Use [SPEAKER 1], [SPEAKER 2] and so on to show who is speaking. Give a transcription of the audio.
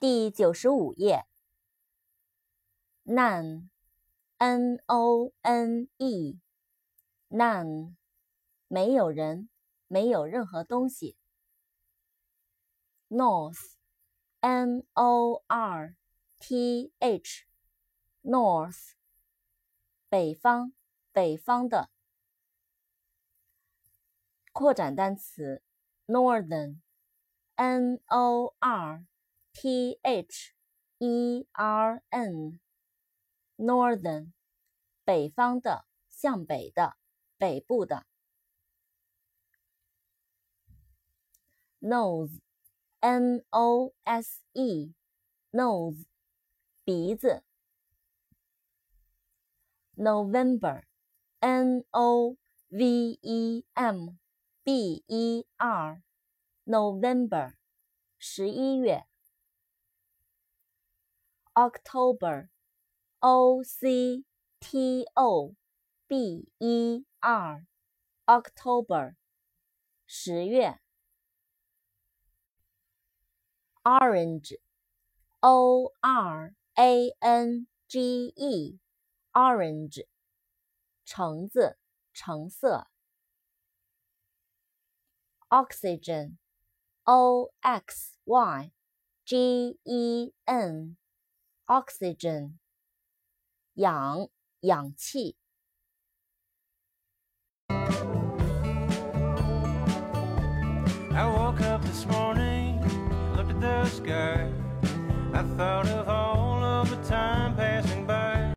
[SPEAKER 1] 第九十五页。none，n-o-n-e，none，没有人，没有任何东西。north，n-o-r-t-h，north，北方，北方的。扩展单词，northern，n-o-r。T H E R N，Northern，北方的，向北的，北部的。Nose，N O S E，Nose，鼻子。November，N O V E M B E R，November，十一月。October, O C T O B E R, October, 十月。Orange, O R A N G E, Orange, 橙子，橙色。Oxygen, O X Y G E N oxygen，氧，氧气。I woke up this morning, looked at the sky. I thought